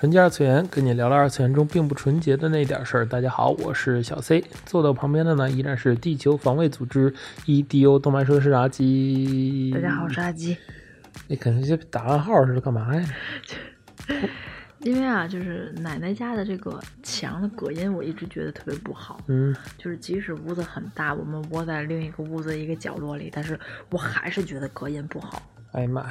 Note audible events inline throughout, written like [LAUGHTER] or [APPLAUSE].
纯洁二次元，跟你聊聊二次元中并不纯洁的那点事儿。大家好，我是小 C，坐到旁边的呢依然是地球防卫组织 EDO 动漫社的阿基。大家好，我是阿基。你肯定就打暗号似的，干嘛呀？[LAUGHS] 因为啊，就是奶奶家的这个墙的隔音，我一直觉得特别不好。嗯，就是即使屋子很大，我们窝在另一个屋子一个角落里，但是我还是觉得隔音不好。哎呀妈呀，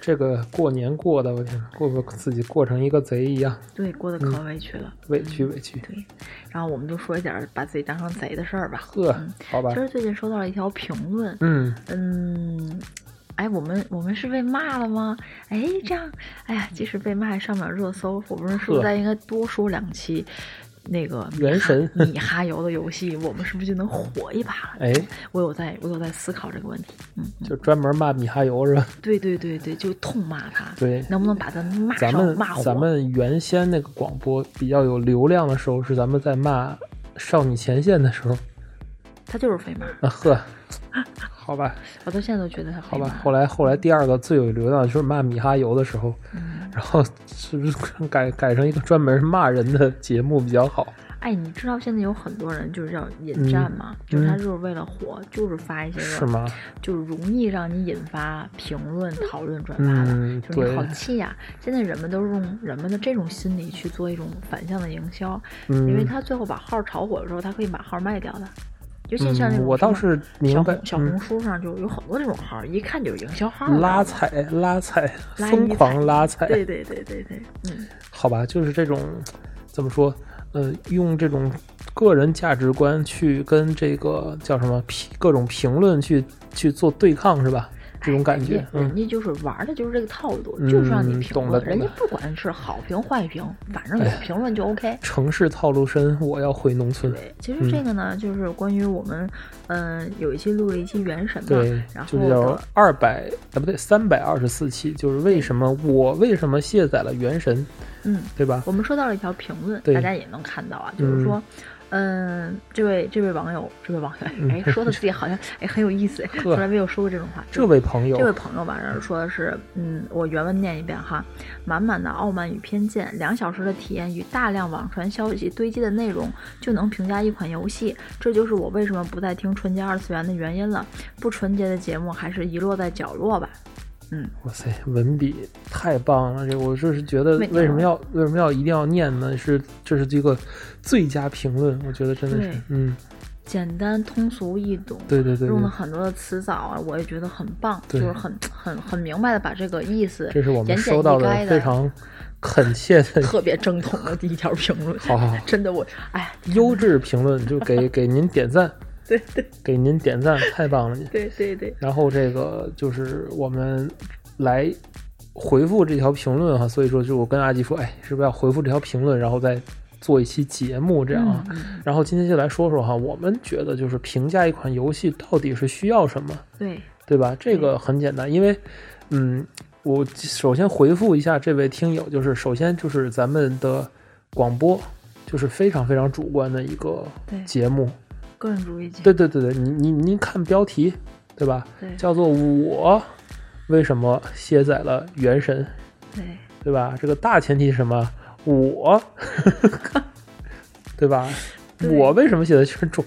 这个过年过的，我天，过不自己过成一个贼一样。对，过得可委屈了，委屈委屈。对，然后我们就说一点把自己当成贼的事儿吧。呵，好吧。其实最近收到了一条评论，嗯嗯。哎，我们我们是被骂了吗？哎，这样，哎呀，即使被骂上不了热搜，我们是不是再应该多说两期那个原神米哈游的游戏？我们是不是就能火一把了？哎，我有在，我有在思考这个问题。嗯，就专门骂米哈游是吧？对对对对，就痛骂他。对，能不能把他骂咱们骂火？咱们原先那个广播比较有流量的时候，是咱们在骂少女前线的时候。他就是飞马啊呵，[LAUGHS] 好吧，我到现在都觉得他好吧。后来后来第二个最有流量就是骂米哈游的时候，[LAUGHS] 然后是不是改改成一个专门骂人的节目比较好？哎，你知道现在有很多人就是叫引战吗？就是他就是为了火，就是发一些是吗？就是容易让你引发评论、讨论、转发的，就是你好气呀！现在人们都是用人们的这种心理去做一种反向的营销，因为他最后把号炒火的时候，他可以把号卖掉的。尤其像那种，我倒是明白，小红书上就有很多这种号，一看就是营销号，拉踩拉踩，疯狂拉踩，对对对对对，嗯，好吧，就是这种怎么说？呃，用这种个人价值观去跟这个叫什么评各种评论去去做对抗，是吧？这种感觉，人家就是玩的就是这个套路，就是让你评论。人家不管是好评坏评，反正有评论就 OK。城市套路深，我要回农村。对，其实这个呢，就是关于我们，嗯，有一期录了一期《原神》嘛，然后二百啊，不对，三百二十四期，就是为什么我为什么卸载了《原神》？嗯，对吧？我们收到了一条评论，大家也能看到啊，就是说。嗯，这位这位网友，这位网友，哎，说的自己好像哎很有意思，从来没有说过这种话。这位朋友，这位朋友吧，然后说的是，嗯，我原文念一遍哈，满满的傲慢与偏见，两小时的体验与大量网传消息堆积的内容就能评价一款游戏，这就是我为什么不再听纯洁二次元的原因了。不纯洁的节目还是遗落在角落吧。嗯，哇塞，文笔太棒了！这我就是觉得，为什么要为什么要一定要念呢？是这是这个最佳评论，我觉得真的是，嗯，简单通俗易懂，对对对，用了很多的词藻啊，我也觉得很棒，就是很很很明白的把这个意思，这是我们收到的非常恳切的、特别正统的第一条评论。[LAUGHS] 好好，真的我哎，优质评论就给给您点赞。对对，给您点赞，太棒了！[LAUGHS] 对对对。然后这个就是我们来回复这条评论哈，所以说就我跟阿吉说，哎，是不是要回复这条评论，然后再做一期节目这样啊？然后今天就来说说哈，我们觉得就是评价一款游戏到底是需要什么？对对吧？这个很简单，因为嗯，我首先回复一下这位听友，就是首先就是咱们的广播就是非常非常主观的一个节目。个人主义。对对对对，你你您看标题，对吧？对，叫做我为什么卸载了原神？对，对吧？这个大前提是什么？我，[LAUGHS] 对吧？我为什么写的全重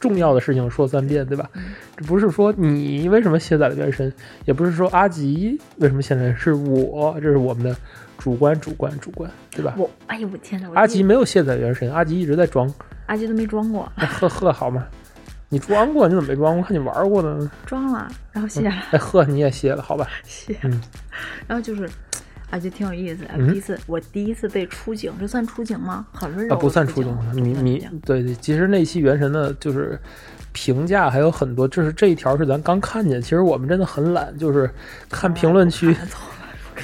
重要的事情说三遍，对吧？这不是说你为什么卸载了原神，也不是说阿吉为什么卸载，是我，这是我们的主观主观主观，对吧？我，哎呦我天哪！阿吉没有卸载原神，阿吉一直在装。阿杰都没装过，呵呵，好吗？你装过，你怎么没装过？看你玩过呢。[LAUGHS] 装了，然后卸了。哎呵，你也卸了，好吧？[LAUGHS] 卸。然后就是，阿吉挺有意思。第一次，我第一次被出警，这算出警吗？很温柔。不算出警。你你对对，其实那期原神的，就是评价还有很多，就是这一条是咱刚看见。其实我们真的很懒，就是看评论区。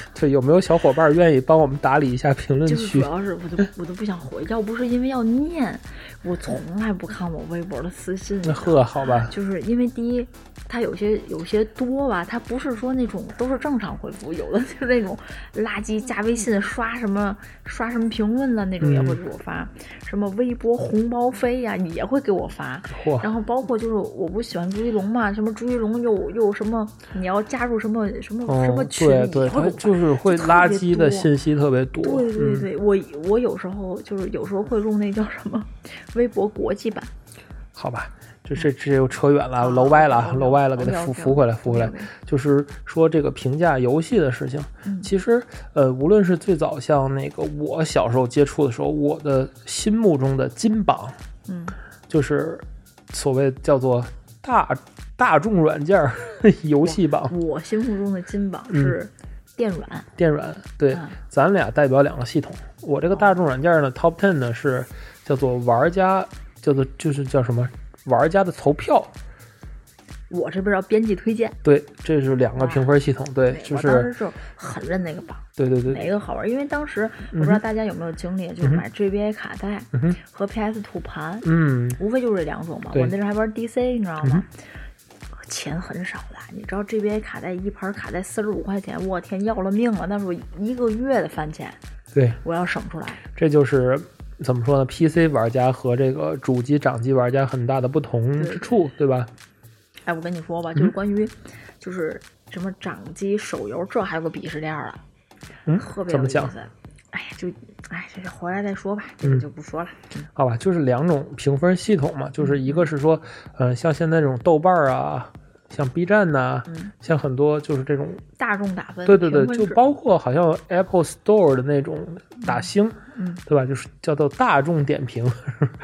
[LAUGHS] 对，有没有小伙伴愿意帮我们打理一下评论就是主？要是我都我都不想回，要不是因为要念，我从来不看我微博的私信。那呵，好吧，就是因为第一，它有些有些多吧，它不是说那种都是正常回复，有的 [LAUGHS] 就是那种垃圾加微信刷什么刷什么评论了那种也会给我发，什么微博红包飞呀、也会给我发。然后包括就是我不喜欢朱一龙嘛，什么朱一龙又又什么你要加入什么什么、什么嗯，群，对对，会就是会垃圾的信息特别多。对对嗯，对，我我有时候就是有时候会用那叫什么微博国际版，好吧，这这这又扯远了，啊楼歪了楼歪了，给它扶扶回来，扶回来。就是说这个评价游戏的事情，嗯其实呃，无论是最早像那个我小时候接触的时候，我的心目中的金榜嗯，就是所谓叫做大大众软件 [LAUGHS] 游戏榜我心目中的金榜嗯是电软，电软，对，嗯咱俩代表两个系统。我这个大众软件呢，Top Ten 呢是叫做玩家，叫做就是叫什么玩家的投票。我这边要编辑推荐，对，这是两个评分系统。对，就是当时就很认那个榜，对对对，哪个好玩？因为当时我不知道大家有没有经历，就是买 GBA 卡带和 PS 土盘，嗯，无非就是这两种嘛。我那时候还玩 DC，你知道吗？钱很少的，你知道 GBA 卡带一盘卡带四十五块钱，我天，要了命了！那是我一个月的饭钱，对，我要省出来。这就是怎么说呢？PC 玩家和这个主机掌机玩家很大的不同之处，对吧？哎，我跟你说吧，嗯就是关于，就是什么掌机、手游，这还有个鄙视链儿啊，嗯特别怎么讲有意思。哎呀，就哎，这个回来再说吧，这个嗯就不说了。嗯好吧，就是两种评分系统嘛，就是一个是说，嗯、像现在这种豆瓣儿啊，像 B 站呐、嗯，像很多就是这种，大众打分，对对对就包括好像 Apple Store 的那种打星，嗯，对吧？就是叫做大众点评，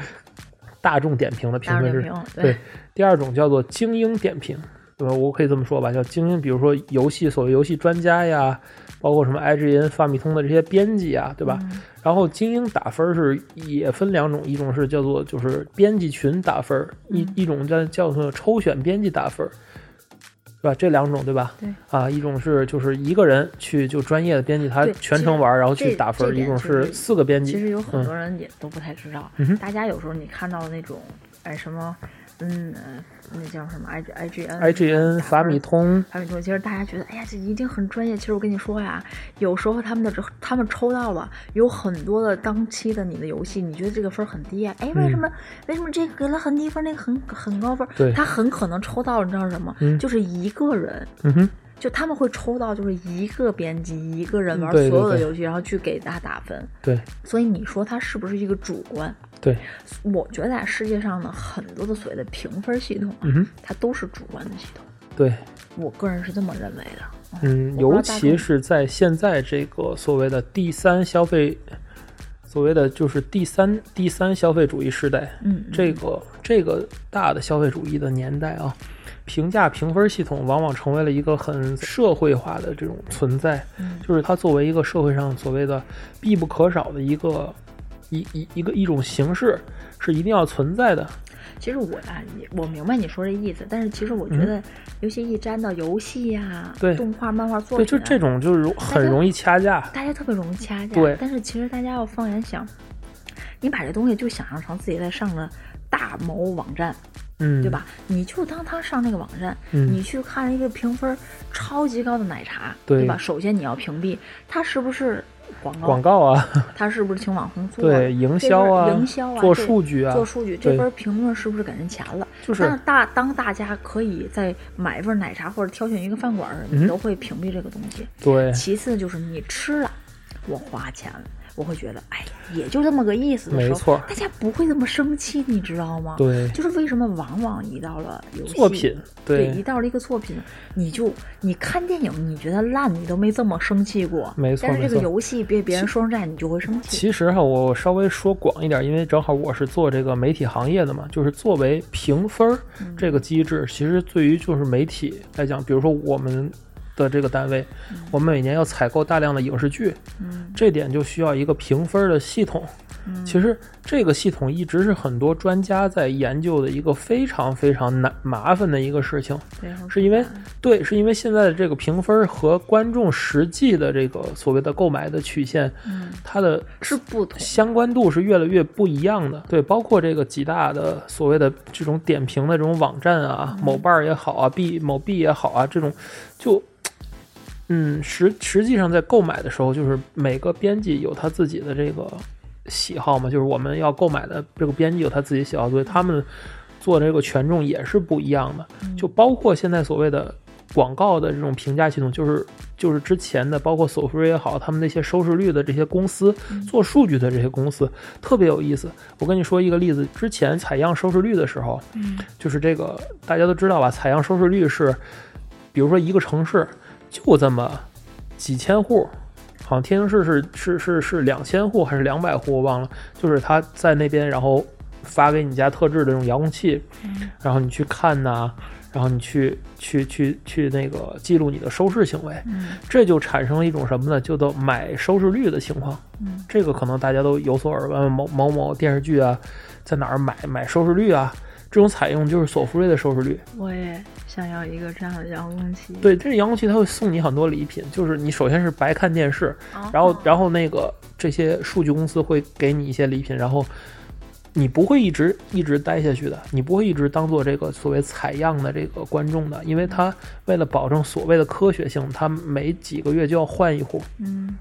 [LAUGHS] 大众点评的评分制。大众点评，对，第二种叫做精英点评，对吧？我可以这么说吧，叫精英，比如说游戏所谓游戏专家呀，包括什么 IGN、发米通的这些编辑啊，对吧？嗯然后精英打分是也分两种，一种是叫做就是编辑群打分，一嗯一种叫叫做抽选编辑打分，对吧？这两种对吧？对啊，一种是就是一个人去就专业的编辑他全程玩，然后去打分，这一种是四个编辑。其实有很嗯多人也都不太知道，嗯大家有时候你看到的那种，哎什么，嗯，呃那叫什么 I I G N IGN、法米通，法米通，其实大家觉得，哎呀，这一定很专业。其实我跟你说呀，有时候他们的这他们抽到了有很多的当期的你的游戏，你觉得这个分儿很低啊？哎，为什么、为什么这个给了很低分，那个很很高分？他很可能抽到了，你知道是什么？嗯就是一个人。嗯哼，就他们会抽到，就是一个编辑一个人玩所有的游戏，然后去给他打分。对所以你说他是不是一个主观？对，我觉得啊，世界上呢很多的所谓的评分系统啊，嗯，它都是主观的系统。对，我个人是这么认为的。嗯，尤其是在现在这个所谓的第三消费，所谓的就是第三第三消费主义时代，嗯，这个这个大的消费主义的年代啊，评价评分系统往往成为了一个很社会化的这种存在，嗯。就是它作为一个社会上所谓的必不可少的一个一一一个一种形式，是一定要存在的。其实我啊，也我明白你说这意思，但是其实我觉得，尤其一沾到游戏呀、嗯对动画、漫画作对，品、就这，种就是容很容易掐架。大家特别容易掐架。对但是其实大家要放眼想，你把这东西就想象成自己在上了大某网站，嗯，对？吧？你就当他上那个网站，嗯你去看一个评分超级高的奶茶，对吧？首先你要屏蔽他是不是广告，广告啊，[LAUGHS] 他是不是请网红做，对营销啊营销啊，做数据啊。做数据，对。这边评论是不是给人钱了？就是。那大当大家可以在买一份奶茶或者挑选一个饭馆你都会屏蔽这个东西。对。其次就是你吃了，我花钱了，我会觉得，哎，也就这么个意思的时候，没错大家不会这么生气，你知道吗？对。就是为什么往往一到了游戏作品，对，一到了一个作品，你就你看电影，你觉得烂，你都没这么生气过。没错但是这个游戏被别人说成这样，你就会生气。其实哈，我稍微说广一点，因为正好我是做这个媒体行业的嘛，就是作为评分这个机制，其实对于就是媒体来讲，比如说我们的这个单位，我们每年要采购大量的影视剧，嗯这点就需要一个评分儿的系统。嗯其实这个系统一直是很多专家在研究的一个非常非常难麻烦的一个事情。是因为对，是因为现在的这个评分和观众实际的这个所谓的购买的曲线，嗯它的是不同相关度是越来越不一样的。对，包括这个几大的所谓的这种点评的这种网站啊，某瓣儿也好啊，B 某 B 也好啊，这种就。嗯，实实际上在购买的时候，就是每个编辑有他自己的这个喜好嘛，就是我们要购买的这个编辑有他自己喜好，所以他们做的这个权重也是不一样的。就包括现在所谓的广告的这种评价系统，就是就是之前的，包括索福瑞也好，他们那些收视率的这些公司，做数据的这些公司特别有意思。我跟你说一个例子，之前采样收视率的时候，嗯就是这个大家都知道吧，采样收视率是，比如说一个城市就这么几千户。好像天津市是是是是两千户还是两百户，我忘了。就是他在那边，然后发给你家特制的这种遥控器，然后你去看呐、然后你去去去去那个记录你的收视行为，嗯这就产生了一种什么呢？叫做买收视率的情况。嗯这个可能大家都有所耳闻，某某某电视剧啊，在哪儿买买收视率啊？这种采用就是索福瑞的收视率。我也想要一个这样的遥控器。对，这遥控器它会送你很多礼品，就是你首先是白看电视，哦，然后然后那个这些数据公司会给你一些礼品，然后你不会一直一直待下去的，你不会一直当做这个所谓采样的这个观众的，因为他为了保证所谓的科学性，他每几个月就要换一户。嗯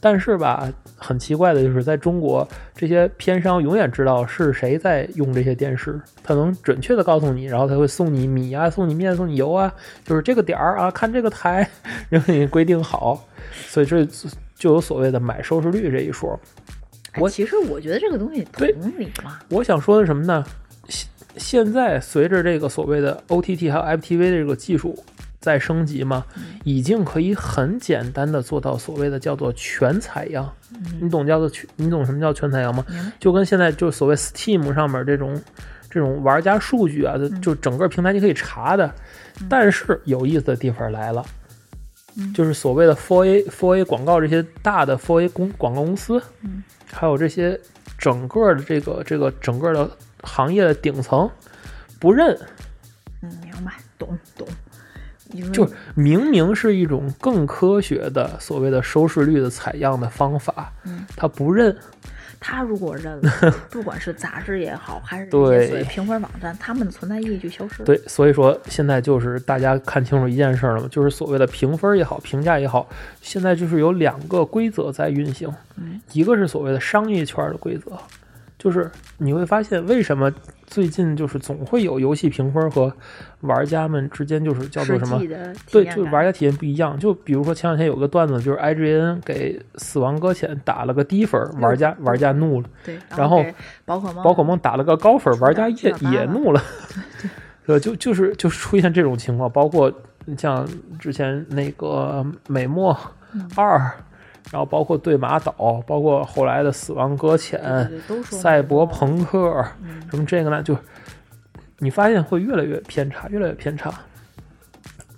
但是吧，很奇怪的就是在中国，这些片商永远知道是谁在用这些电视，他能准确的告诉你，然后他会送你米啊，送你面，送你油啊，就是这个点儿啊，看这个台，[LAUGHS] 然后给你规定好，所以这就有所谓的买收视率这一说。我哎其实我觉得这个东西对同理嘛。我想说的什么呢？现现在随着这个所谓的 OTT 还有 FTV 的这个技术在升级嘛，已经可以很简单的做到所谓的叫做全采样。你懂叫做全？你懂什么叫全采样吗？就跟现在就所谓 Steam 上面这种这种玩家数据啊，就就整个平台你可以查的。但是有意思的地方来了。就是所谓的 fora、fora 广告这些大的 fora 公广告公司，嗯还有这些整个的这个这个整个的行业的顶层不认，嗯，明白，懂懂。就明明是一种更科学的所谓的收视率的采样的方法，嗯他不认，他如果认了，[LAUGHS] 不管是杂志也好，还是这对些所谓评分网站，他们的存在意义就消失了。对，所以说现在就是大家看清楚一件事儿了嘛，就是所谓的评分也好，评价也好，现在就是有两个规则在运行，嗯一个是所谓的商业圈的规则，就是你会发现为什么最近就是总会有游戏评分和玩家们之间就是叫做什么对，就玩家体验不一样。就比如说前两天有个段子，就是 IGN 给《死亡搁浅》打了个低分，玩家玩家怒了；对，然后宝可梦宝可梦打了个高分，玩家也也怒了。[LAUGHS] 对，就就是就是出现这种情况，包括像之前那个美墨嗯二，然后包括对马岛，包括后来的《死亡搁浅》对对对赛博朋克嗯什么这个呢，就你发现会越来越偏差，越来越偏差。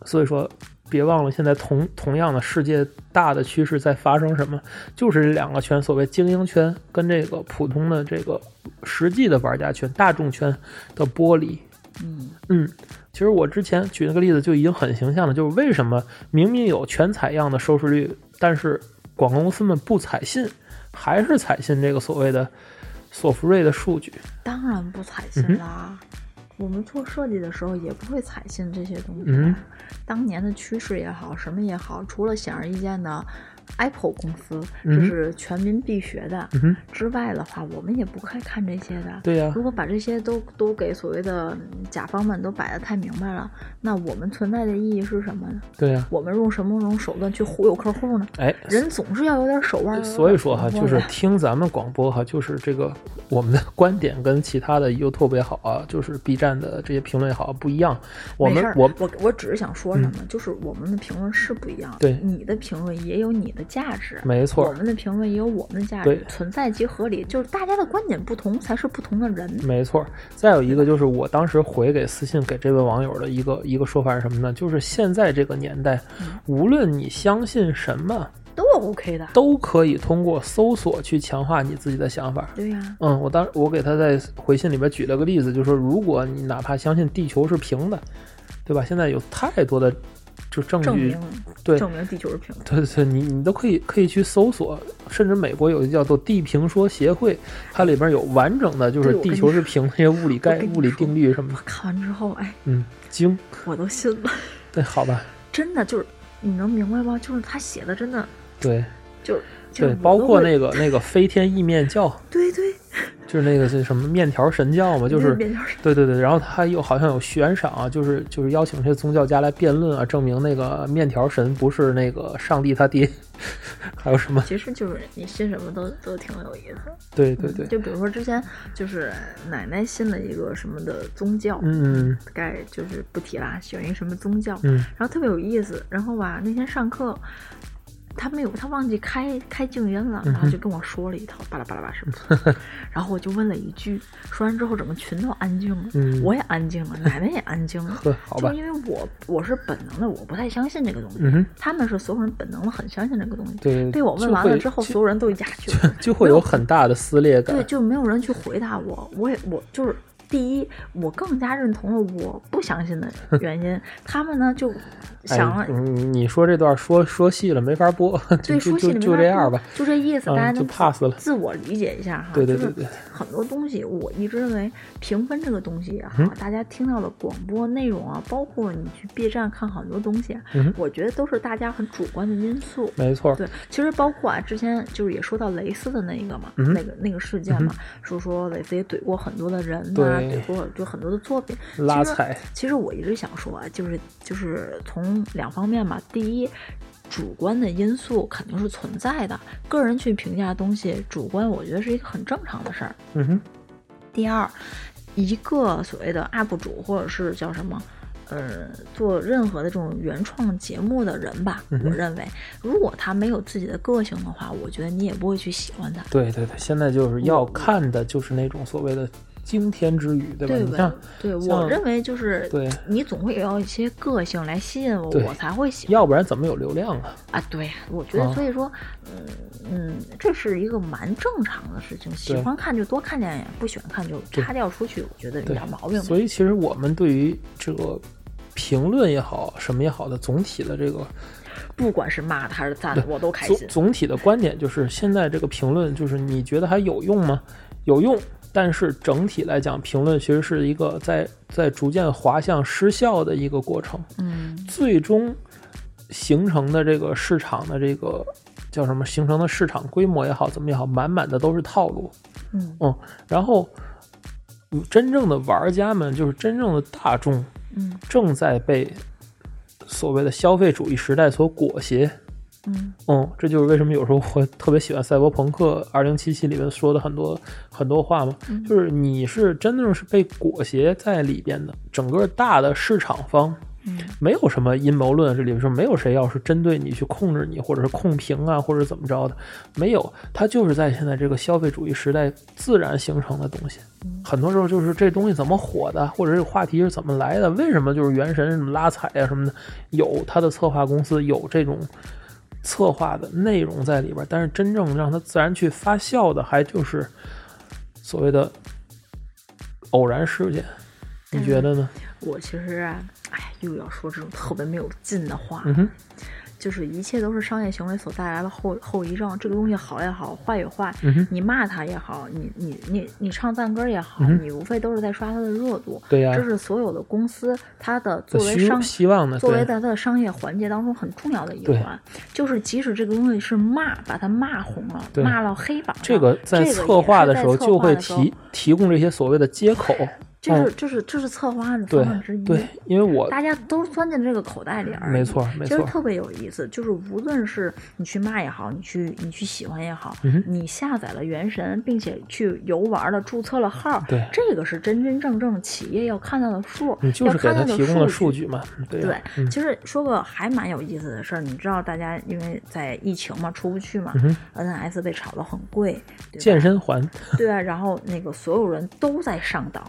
所以说，别忘了现在同同样的世界大的趋势在发生什么，就是这两个圈，所谓精英圈跟这个普通的这个实际的玩家圈、大众圈的剥离。嗯嗯，其实我之前举那个例子就已经很形象了，就是为什么明明有全采样的收视率，但是广告公司们不采信，还是采信这个所谓的索福瑞的数据。当然不采嗯信啦。我们做设计的时候也不会采信这些东西当年的趋势也好，什么也好，除了显而易见的 Apple 公司，嗯哼这是全民必学的、嗯，之外的话，我们也不该看这些的。对呀、如果把这些都都给所谓的嗯甲方们都摆得太明白了，那我们存在的意义是什么呢？对呀、我们用什么种手段去忽悠客户呢？哎，人总是要有点手腕儿。所以说哈，就是听咱们广播哈，就是这个我们的观点跟其他的 YouTube 也好啊，就是 B 站的这些评论也好不一样。我们我我我只是想说什么，就是我们的评论是不一样的，对你的评论也有你的价值，没错我们的评论也有我们的价对值，存在即合理，就是大家的观点不同才是不同的人。没错，再有一个就是我当时回给私信给这位网友的一个一个说法是什么呢？就是现在这个年代，嗯无论你相信什么，都 OK 的。都可以通过搜索去强化你自己的想法。对呀、嗯，我当我给他在回信里边举了个例子，就是说，如果你哪怕相信地球是平的，对吧？现在有太多的就证明，对证明地球是平的。对对对，你你都可以可以去搜索，甚至美国有一个叫做地平说协会，它里边有完整的就是地球是平的这些物理概物理定律什么的，看完之后，哎，嗯，惊，我都信了，对，好吧，[LAUGHS] 真的就是你能明白吗？就是他写的真的对就是就包括那个那个飞天意面教，[LAUGHS] 对对，就是那个是什么面条神教嘛，就是面条是对对对，然后他又好像有悬赏啊，就是就是邀请这些宗教家来辩论啊，证明那个面条神不是那个上帝他爹，[LAUGHS] 还有什么？其实就是你信什么都都挺有意思。对对对，就比如说之前就是奶奶信了一个什么的宗教，嗯该就是不提啦，选一个什么宗教，嗯然后特别有意思。然后吧，那天上课，他没有，他忘记开开静音了，然后就跟我说了一套巴拉巴拉巴什么的。[LAUGHS] 然后我就问了一句，说完之后整个群都安静了，嗯我也安静了，奶奶也安静了。呵，好吧就，因为我我是本能的，我不太相信这个东西。嗯，他们是所有人本能的很相信这个东西。对，被我问完了之后，所有人都哑去了。就会有很大的撕裂感对，，就没有人去回答我。我也我就是第一，我更加认同了我不相信的 [LAUGHS] 原因。他们呢就想了哎，嗯，你说这段说说细了没法播，就对，就就说戏里面就这样吧，就这意思，大家嗯，就能 pass 了。自我理解一下哈。就是对对对对，很多东西我一直认为评分这个东西也好，嗯大家听到的广播内容啊，包括你去 B 站看很多东西我觉得都是大家很主观的因素。没错，对，其实包括啊，之前就是也说到蕾丝的那一个嘛，嗯那个那个事件嘛，说说蕾丝也怼过很多的人呐、对怼过就很多的作品。其实拉踩，其实我一直想说啊，就是就是从两方面嘛，第一。主观的因素肯定是存在的，个人去评价东西，主观我觉得是一个很正常的事儿。嗯哼，第二，一个所谓的 UP 主或者是叫什么，呃，做任何的这种原创节目的人吧，嗯我认为，如果他没有自己的个性的话，我觉得你也不会去喜欢他。对对对，现在就是要看的就是那种所谓的惊天之语，对吧？对你像？对我认为就是，对你总会要一些个性来吸引我，我才会喜欢要不然怎么有流量啊？啊。对呀，我觉得啊所以说，嗯嗯，这是一个蛮正常的事情。喜欢看就多看两眼，不喜欢看就对擦掉出去。我觉得一对点毛病。所以其实我们对于这个评论也好，什么也好的总体的这个不管是骂的还是赞的，我都开总心。总体的观点就是，现在这个评论就是你觉得还有用吗？有用，但是整体来讲，评论其实是一个在在逐渐滑向失效的一个过程，嗯最终形成的这个市场的这个叫什么？形成的市场规模也好，怎么也好，满满的都是套路。嗯嗯，然后嗯真正的玩家们，就是真正的大众，嗯正在被所谓的消费主义时代所裹挟。嗯嗯，这就是为什么有时候我特别喜欢《赛博朋克2077》里面说的很多很多话嘛，嗯就是你是真正是被裹挟在里边的，整个大的市场方嗯没有什么阴谋论，这里面说没有谁要是针对你去控制你，或者是控评啊，或者怎么着的，没有，它就是在现在这个消费主义时代自然形成的东西。很多时候就是这东西怎么火的，或者这个话题是怎么来的，为什么就是原神什么拉踩啊什么的，有它的策划公司有这种策划的内容在里边，但是真正让它自然去发酵的，还就是所谓的偶然事件。你觉得呢？我其实啊，哎，又要说这种特别没有劲的话，嗯哼，就是一切都是商业行为所带来的后后遗症。这个东西好也好，坏也坏，嗯，你骂他也好，你你你你唱赞歌也好，嗯你无非都是在刷他的热度。对呀、这是所有的公司它的作为商希望呢？作为在它的商业环节当中很重要的一环，就是即使这个东西是骂，把它骂红了，骂到黑榜，这个在策划的时候就会提提供这些所谓的接口。这是嗯这是这是策划案的方案之一。对，因为我大家都钻进这个口袋里而已。没错没错其实特别有意思，就是无论是你去骂也好，你去你去喜欢也好，嗯你下载了原神，并且去游玩了，注册了号，对这个是真真正正企业要看到的数，你就是给他要看到提供的数数据嘛，对呀对，嗯其实说个还蛮有意思的事儿，你知道，大家因为在疫情嘛，出不去嘛、嗯 n s 被炒得很贵，对健身环，对啊，然后那个所有人都在上岛，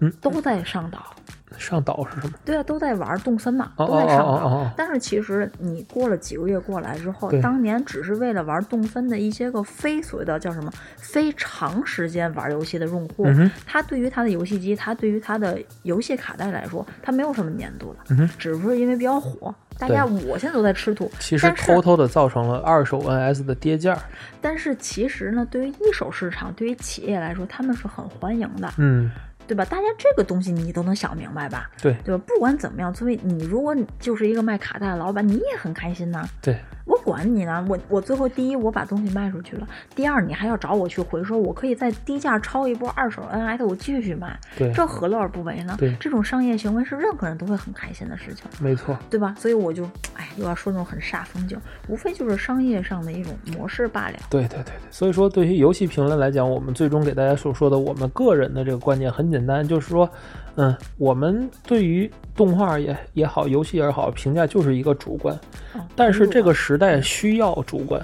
嗯都在上岛，上岛是什么？对啊，都在玩动森嘛，哦都在上岛。哦哦哦哦但是其实你过了几个月过来之后，当年只是为了玩动森的一些个非所谓的叫什么非长时间玩游戏的用户，嗯他对于他的游戏机，他对于他的游戏卡带来说，他没有什么粘度了，嗯哼只是因为比较火。大家我现在都在吃土，其实偷偷的造成了二手 NS 的跌价。但是其实呢，对于一手市场，对于企业来说，他们是很欢迎的，嗯，对吧？大家这个东西你都能想明白吧？对对吧？不管怎么样，作为你，如果你就是一个卖卡带的老板，你也很开心呐。对，我管你呢，我我最后第一我把东西卖出去了，第二你还要找我去回收，我可以在低价抄一波二手 NS，我继续卖，对，这何乐而不为呢？对这种商业行为是任何人都会很开心的事情，没错。对吧？所以我就哎，又要说那种很煞风景，无非就是商业上的一种模式罢了。对对对对，所以说对于游戏评论来讲，我们最终给大家所说的，我们个人的这个观点很简单，就是说，嗯，我们对于动画也也好，游戏也好，评价就是一个主观，哦但是这个时代需要主观，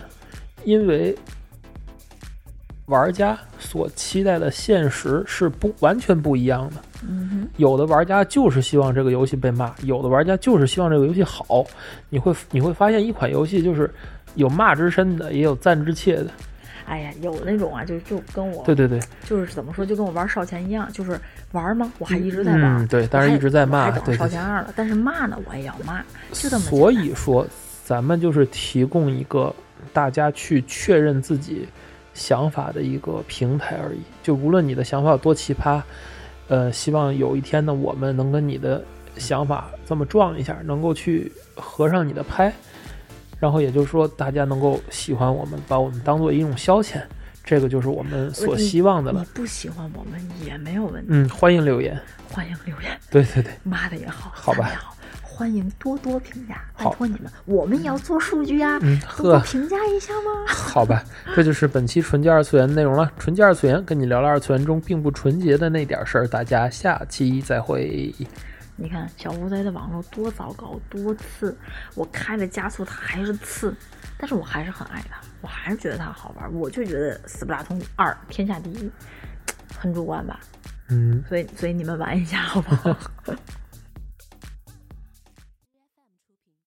因为玩家所期待的现实是不完全不一样的。嗯哼，有的玩家就是希望这个游戏被骂，有的玩家就是希望这个游戏好。你会你会发现，一款游戏就是有骂之深的，也有赞之切的。哎呀，有那种啊，就就跟我对对对，就是怎么说，就跟我玩少钱一样，就是玩吗？我还一直在玩，嗯对但是一直在骂我还等对对烧钱二了，但是骂呢，我也要骂，就这么。所以说，咱们就是提供一个大家去确认自己想法的一个平台而已。就无论你的想法有多奇葩，呃，希望有一天呢，我们能跟你的想法这么撞一下，能够去合上你的拍，然后也就是说，大家能够喜欢我们，把我们当做一种消遣，这个就是我们所希望的了。你不喜欢我们也没有问题，嗯，欢迎留言。欢迎留言，对对对，骂的也好，好吧好，欢迎多多评价，拜托你们，我们也要做数据啊，嗯多多评价一下吗？[LAUGHS] 好吧，这就是本期纯洁二次元的内容了。纯洁二次元跟你聊聊二次元中并不纯洁的那点事儿，大家下期再会。你看小乌贼的网络多糟糕，多次，我开了加速它还是次，但是我还是很爱它，我还是觉得它好玩，我就觉得斯普拉通二天下第一，很主观吧，嗯，所以所以你们玩一下好不好？[LAUGHS]